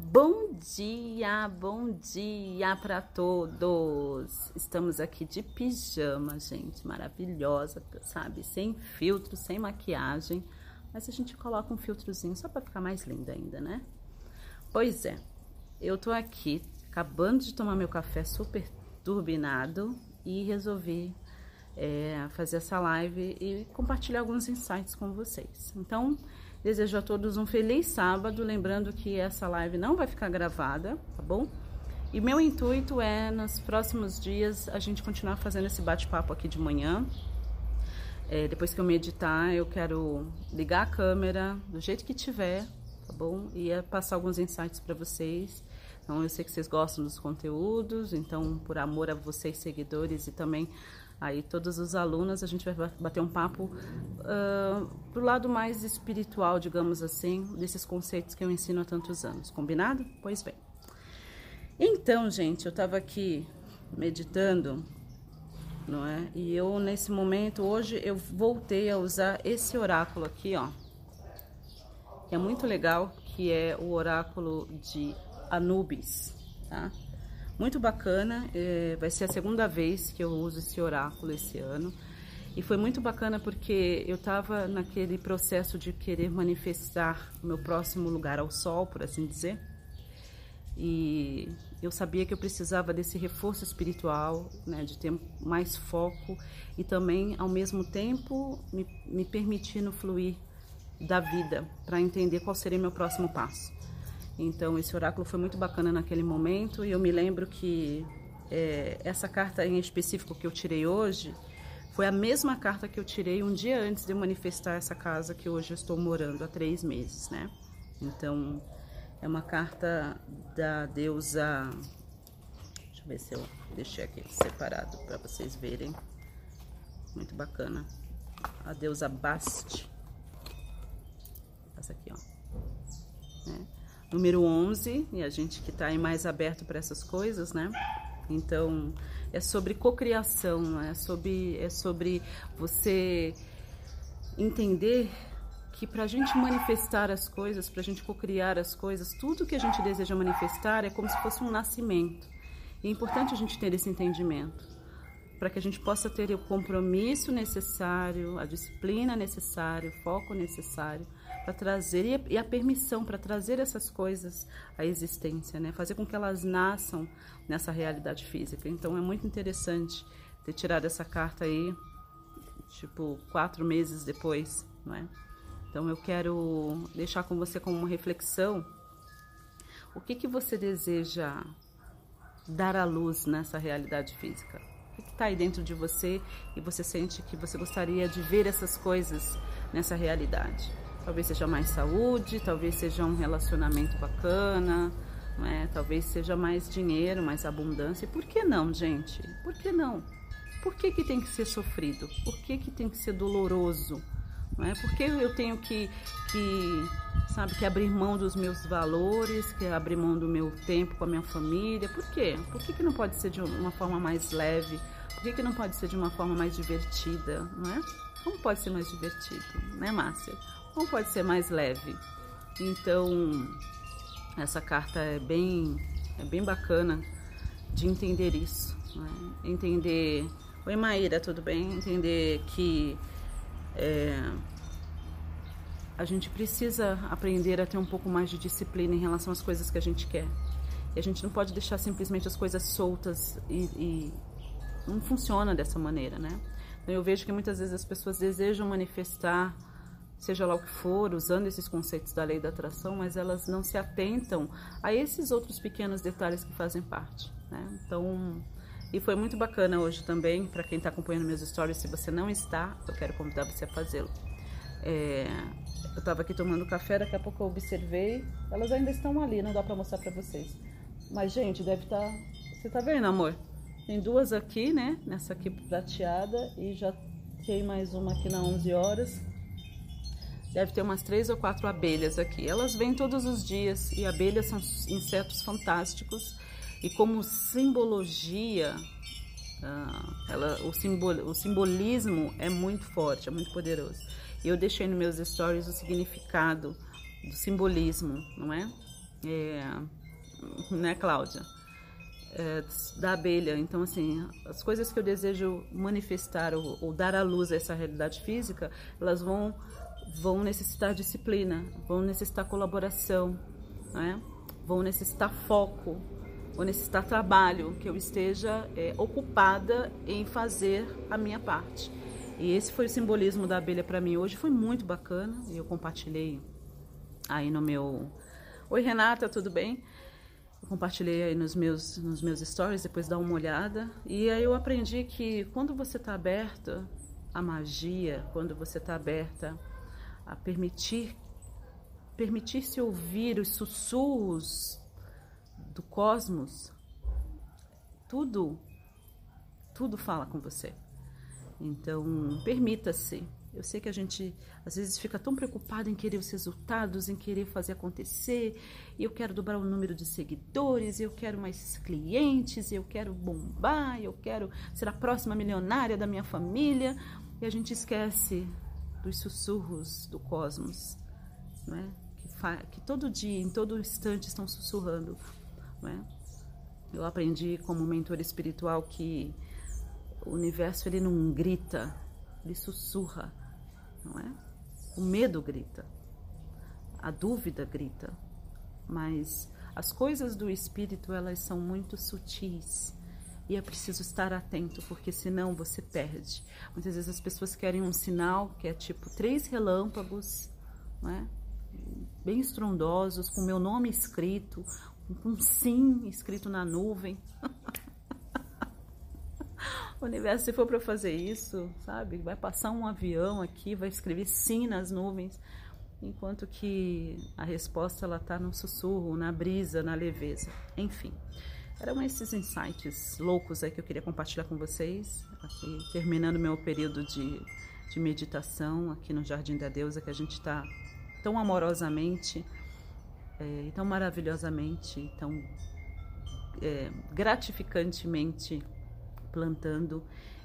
Bom dia, bom dia para todos. Estamos aqui de pijama, gente, maravilhosa, sabe? Sem filtro, sem maquiagem, mas a gente coloca um filtrozinho só para ficar mais linda ainda, né? Pois é. Eu tô aqui acabando de tomar meu café super turbinado e resolvi é, fazer essa live e compartilhar alguns insights com vocês. Então, Desejo a todos um feliz sábado, lembrando que essa live não vai ficar gravada, tá bom? E meu intuito é, nos próximos dias, a gente continuar fazendo esse bate-papo aqui de manhã. É, depois que eu meditar, eu quero ligar a câmera do jeito que tiver, tá bom? E é passar alguns insights para vocês. Então, eu sei que vocês gostam dos conteúdos, então, por amor a vocês, seguidores, e também Aí todos os alunos a gente vai bater um papo uh, pro lado mais espiritual, digamos assim, desses conceitos que eu ensino há tantos anos. Combinado? Pois bem. Então, gente, eu estava aqui meditando, não é? E eu nesse momento hoje eu voltei a usar esse oráculo aqui, ó. Que é muito legal, que é o oráculo de Anubis, tá? Muito bacana. É, vai ser a segunda vez que eu uso esse oráculo esse ano. E foi muito bacana porque eu estava naquele processo de querer manifestar o meu próximo lugar ao sol, por assim dizer. E eu sabia que eu precisava desse reforço espiritual, né, de ter mais foco e também, ao mesmo tempo, me, me permitindo fluir da vida para entender qual seria meu próximo passo. Então, esse oráculo foi muito bacana naquele momento e eu me lembro que é, essa carta em específico que eu tirei hoje foi a mesma carta que eu tirei um dia antes de eu manifestar essa casa que hoje eu estou morando há três meses, né? Então, é uma carta da deusa. Deixa eu ver se eu deixei aqui separado para vocês verem. Muito bacana. A deusa Bast. Essa aqui, ó. É número 11, e a gente que está mais aberto para essas coisas, né? Então, é sobre cocriação, é sobre, é sobre você entender que para a gente manifestar as coisas, para a gente cocriar as coisas, tudo que a gente deseja manifestar é como se fosse um nascimento. E é importante a gente ter esse entendimento para que a gente possa ter o compromisso necessário, a disciplina necessária, o foco necessário para trazer e a permissão para trazer essas coisas à existência, né? Fazer com que elas nasçam nessa realidade física. Então é muito interessante ter tirado essa carta aí, tipo quatro meses depois, não é? Então eu quero deixar com você como uma reflexão o que que você deseja dar à luz nessa realidade física que está aí dentro de você e você sente que você gostaria de ver essas coisas nessa realidade. Talvez seja mais saúde, talvez seja um relacionamento bacana, né? talvez seja mais dinheiro, mais abundância. Por que não, gente? Por que não? Por que, que tem que ser sofrido? Por que, que tem que ser doloroso? Não é? Por que eu tenho que, que, sabe, que abrir mão dos meus valores, que abrir mão do meu tempo com a minha família? Por quê? Por que, que não pode ser de uma forma mais leve? Por que, que não pode ser de uma forma mais divertida, não é? Como pode ser mais divertido, né, Márcia? Como pode ser mais leve? Então, essa carta é bem, é bem bacana de entender isso, é? entender. Oi, Maíra, tudo bem? Entender que é, a gente precisa aprender a ter um pouco mais de disciplina em relação às coisas que a gente quer. E a gente não pode deixar simplesmente as coisas soltas e, e não funciona dessa maneira, né? Então eu vejo que muitas vezes as pessoas desejam manifestar, seja lá o que for, usando esses conceitos da lei da atração, mas elas não se atentam a esses outros pequenos detalhes que fazem parte, né? Então e foi muito bacana hoje também, para quem está acompanhando meus stories, se você não está, eu quero convidar você a fazê-lo. É, eu estava aqui tomando café, daqui a pouco eu observei, elas ainda estão ali, não dá para mostrar para vocês. Mas, gente, deve estar... Tá, você tá vendo, amor? Tem duas aqui, né? Nessa aqui prateada e já tem mais uma aqui na 11 horas. Deve ter umas três ou quatro abelhas aqui. Elas vêm todos os dias e abelhas são insetos fantásticos e como simbologia, ela, o, simbol, o simbolismo é muito forte, é muito poderoso. Eu deixei nos meus stories o significado do simbolismo, não é? é, né, Cláudia? É, da abelha. Então, assim, as coisas que eu desejo manifestar ou, ou, dar à luz a essa realidade física, elas vão, vão necessitar disciplina, vão necessitar colaboração, né? vão necessitar foco, vão necessitar trabalho, que eu esteja é, ocupada em fazer a minha parte. E esse foi o simbolismo da abelha para mim hoje, foi muito bacana e eu compartilhei aí no meu. Oi Renata, tudo bem? Eu compartilhei aí nos meus, nos meus stories, depois dá uma olhada. E aí eu aprendi que quando você está aberta à magia, quando você está aberta a permitir permitir-se ouvir os sussurros do cosmos, tudo, tudo fala com você. Então, permita-se. Eu sei que a gente às vezes fica tão preocupado em querer os resultados, em querer fazer acontecer. Eu quero dobrar o número de seguidores, eu quero mais clientes, eu quero bombar, eu quero ser a próxima milionária da minha família. E a gente esquece dos sussurros do cosmos, né? que, que todo dia, em todo instante, estão sussurrando. Né? Eu aprendi como mentor espiritual que o universo ele não grita, ele sussurra, não é? O medo grita, a dúvida grita, mas as coisas do espírito elas são muito sutis e é preciso estar atento porque senão você perde. Muitas vezes as pessoas querem um sinal que é tipo três relâmpagos, não é? bem estrondosos, com meu nome escrito, um sim escrito na nuvem. o universo, se for para fazer isso, sabe, vai passar um avião aqui, vai escrever sim nas nuvens, enquanto que a resposta ela está no sussurro, na brisa, na leveza. Enfim, eram esses insights loucos aí que eu queria compartilhar com vocês, aqui terminando meu período de, de meditação aqui no Jardim da Deusa, que a gente está tão amorosamente, é, tão maravilhosamente, tão é, gratificantemente plantando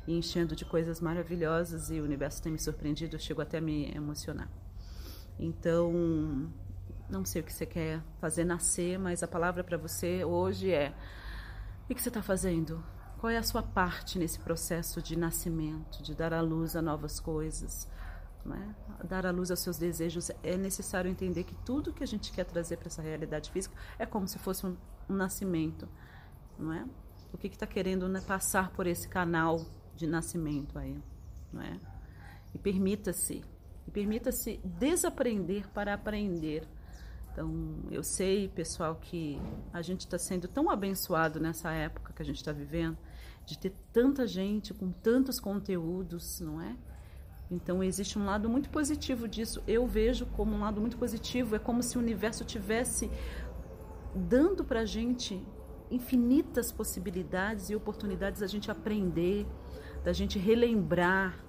e enchendo de coisas maravilhosas e o universo tem me surpreendido, eu chego até a me emocionar. Então, não sei o que você quer fazer nascer, mas a palavra para você hoje é: o que você está fazendo? Qual é a sua parte nesse processo de nascimento, de dar à luz a novas coisas? Né? dar à luz aos seus desejos, é necessário entender que tudo que a gente quer trazer para essa realidade física é como se fosse um, um nascimento, não é? O que está querendo né, passar por esse canal de nascimento aí, não é? E permita-se, e permita-se desaprender para aprender. Então, eu sei, pessoal, que a gente está sendo tão abençoado nessa época que a gente está vivendo, de ter tanta gente com tantos conteúdos, não é? Então existe um lado muito positivo disso. Eu vejo como um lado muito positivo. É como se o universo tivesse dando para a gente infinitas possibilidades e oportunidades da gente aprender, da gente relembrar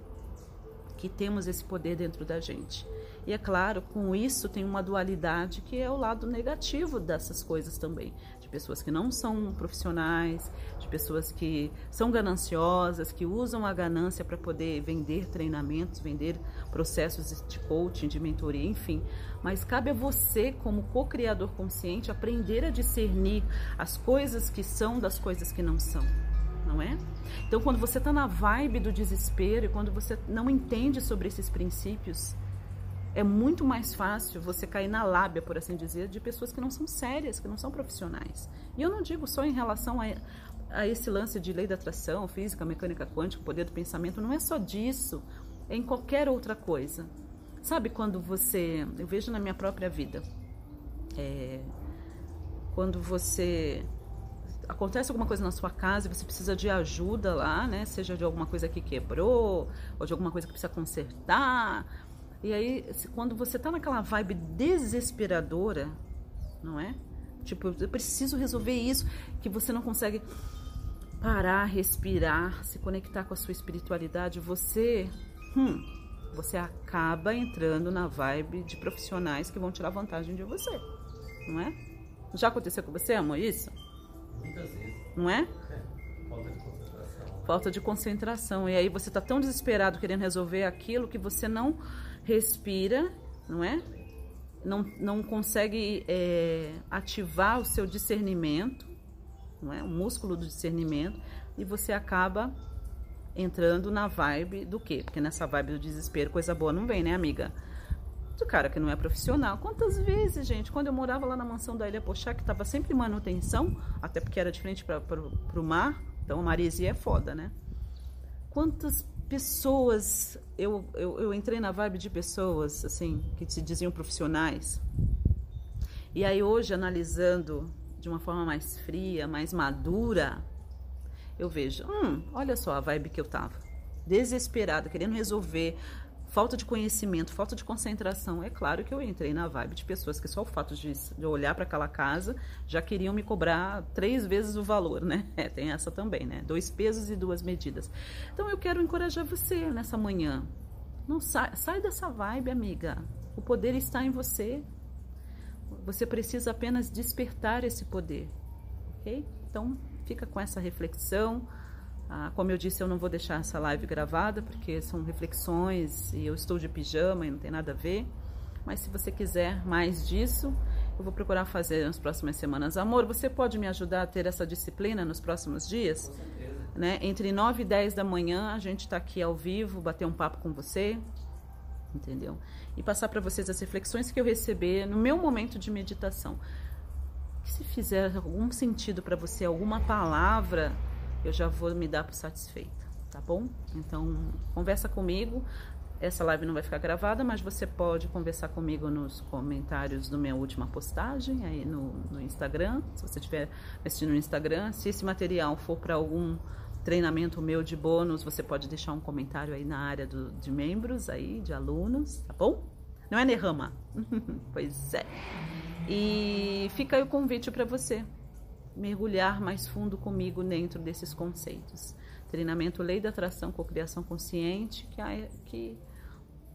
que temos esse poder dentro da gente. E é claro, com isso tem uma dualidade que é o lado negativo dessas coisas também pessoas que não são profissionais, de pessoas que são gananciosas, que usam a ganância para poder vender treinamentos, vender processos de coaching, de mentoria, enfim. Mas cabe a você, como co-criador consciente, aprender a discernir as coisas que são das coisas que não são. Não é? Então, quando você está na vibe do desespero e quando você não entende sobre esses princípios, é muito mais fácil você cair na lábia, por assim dizer, de pessoas que não são sérias, que não são profissionais. E eu não digo só em relação a, a esse lance de lei da atração, física, mecânica quântica, poder do pensamento, não é só disso, é em qualquer outra coisa. Sabe quando você. Eu vejo na minha própria vida. É, quando você acontece alguma coisa na sua casa e você precisa de ajuda lá, né? Seja de alguma coisa que quebrou, ou de alguma coisa que precisa consertar, e aí, quando você tá naquela vibe desesperadora, não é? Tipo, eu preciso resolver isso, que você não consegue parar, respirar, se conectar com a sua espiritualidade, você, hum, você acaba entrando na vibe de profissionais que vão tirar vantagem de você, não é? Já aconteceu com você, amor, isso? Muitas vezes. Não é? é. Falta de concentração. Falta de concentração. E aí você tá tão desesperado querendo resolver aquilo que você não respira, não é? não, não consegue é, ativar o seu discernimento, não é? o músculo do discernimento, e você acaba entrando na vibe do quê? Porque nessa vibe do desespero, coisa boa não vem, né, amiga? Do cara que não é profissional. Quantas vezes, gente, quando eu morava lá na mansão da Ilha Pochá, que estava sempre em manutenção, até porque era de frente para o mar, então a maresia é foda, né? Quantas pessoas, eu, eu, eu entrei na vibe de pessoas, assim, que se diziam profissionais. E aí hoje, analisando de uma forma mais fria, mais madura, eu vejo, hum, olha só a vibe que eu tava. Desesperada, querendo resolver, falta de conhecimento, falta de concentração. É claro que eu entrei na vibe de pessoas que só o fato de, olhar para aquela casa já queriam me cobrar três vezes o valor, né? É, tem essa também, né? Dois pesos e duas medidas. Então eu quero encorajar você nessa manhã. Não sai, sai dessa vibe, amiga. O poder está em você. Você precisa apenas despertar esse poder, ok? Então fica com essa reflexão. Ah, como eu disse, eu não vou deixar essa live gravada porque são reflexões e eu estou de pijama e não tem nada a ver. Mas se você quiser mais disso, eu vou procurar fazer nas próximas semanas. Amor, você pode me ajudar a ter essa disciplina nos próximos dias? Com certeza. Né? Entre 9 e 10 da manhã, a gente está aqui ao vivo, bater um papo com você, entendeu? E passar para vocês as reflexões que eu recebi no meu momento de meditação. Que se fizer algum sentido para você, alguma palavra, eu já vou me dar por satisfeita, tá bom? Então, conversa comigo. Essa live não vai ficar gravada, mas você pode conversar comigo nos comentários do minha última postagem aí no, no Instagram. Se você estiver assistindo no Instagram, se esse material for para algum treinamento meu de bônus, você pode deixar um comentário aí na área do, de membros aí, de alunos, tá bom? Não é Nerrama? pois é. E fica aí o convite para você mergulhar mais fundo comigo dentro desses conceitos. Treinamento Lei da Atração com Criação Consciente, que, que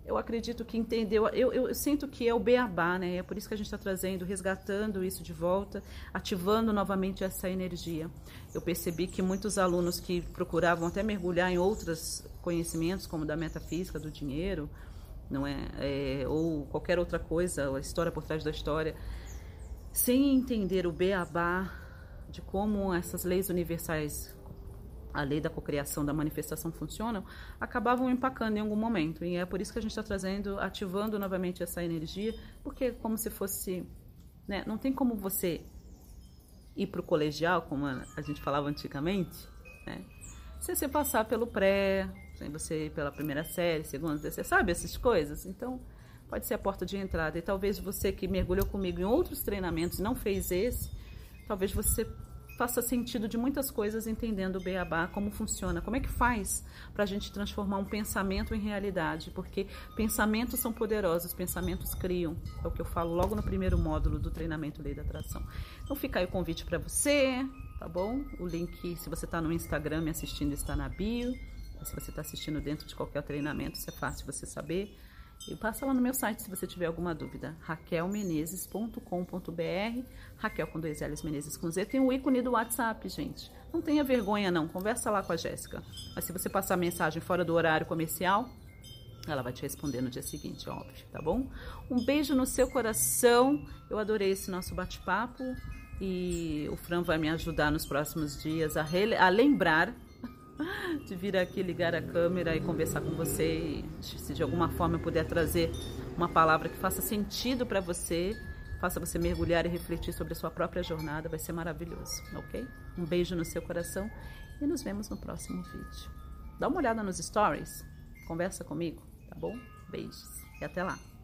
eu acredito que entendeu, eu, eu, sinto que é o beabá, né? É por isso que a gente está trazendo, resgatando isso de volta, ativando novamente essa energia. Eu percebi que muitos alunos que procuravam até mergulhar em outros conhecimentos, como da metafísica, do dinheiro, não é, é ou qualquer outra coisa, a história por trás da história, sem entender o beabá de como essas leis universais, a lei da cocriação, da manifestação funcionam, acabavam empacando em algum momento. E é por isso que a gente está trazendo, ativando novamente essa energia, porque é como se fosse. Né, não tem como você ir para o colegial, como a gente falava antigamente, né, sem você passar pelo pré, sem você ir pela primeira série, segunda, terceira, sabe essas coisas? Então pode ser a porta de entrada. E talvez você que mergulhou comigo em outros treinamentos e não fez esse, talvez você faça sentido de muitas coisas entendendo o beabá, como funciona, como é que faz para a gente transformar um pensamento em realidade, porque pensamentos são poderosos, pensamentos criam, é o que eu falo logo no primeiro módulo do treinamento Lei da Atração. Então fica aí o convite para você, tá bom? O link, se você está no Instagram me assistindo, está na bio. Se você está assistindo dentro de qualquer treinamento, isso é fácil você saber. E passa lá no meu site se você tiver alguma dúvida. raquelmenezes.com.br Raquel com dois L's, Menezes com Z. Tem o ícone do WhatsApp, gente. Não tenha vergonha não, conversa lá com a Jéssica. Mas se você passar mensagem fora do horário comercial, ela vai te responder no dia seguinte, óbvio, tá bom? Um beijo no seu coração. Eu adorei esse nosso bate-papo e o Fran vai me ajudar nos próximos dias a, a lembrar de vir aqui ligar a câmera e conversar com você. E, se de alguma forma eu puder trazer uma palavra que faça sentido para você, faça você mergulhar e refletir sobre a sua própria jornada, vai ser maravilhoso, ok? Um beijo no seu coração e nos vemos no próximo vídeo. Dá uma olhada nos stories, conversa comigo, tá bom? Beijos e até lá!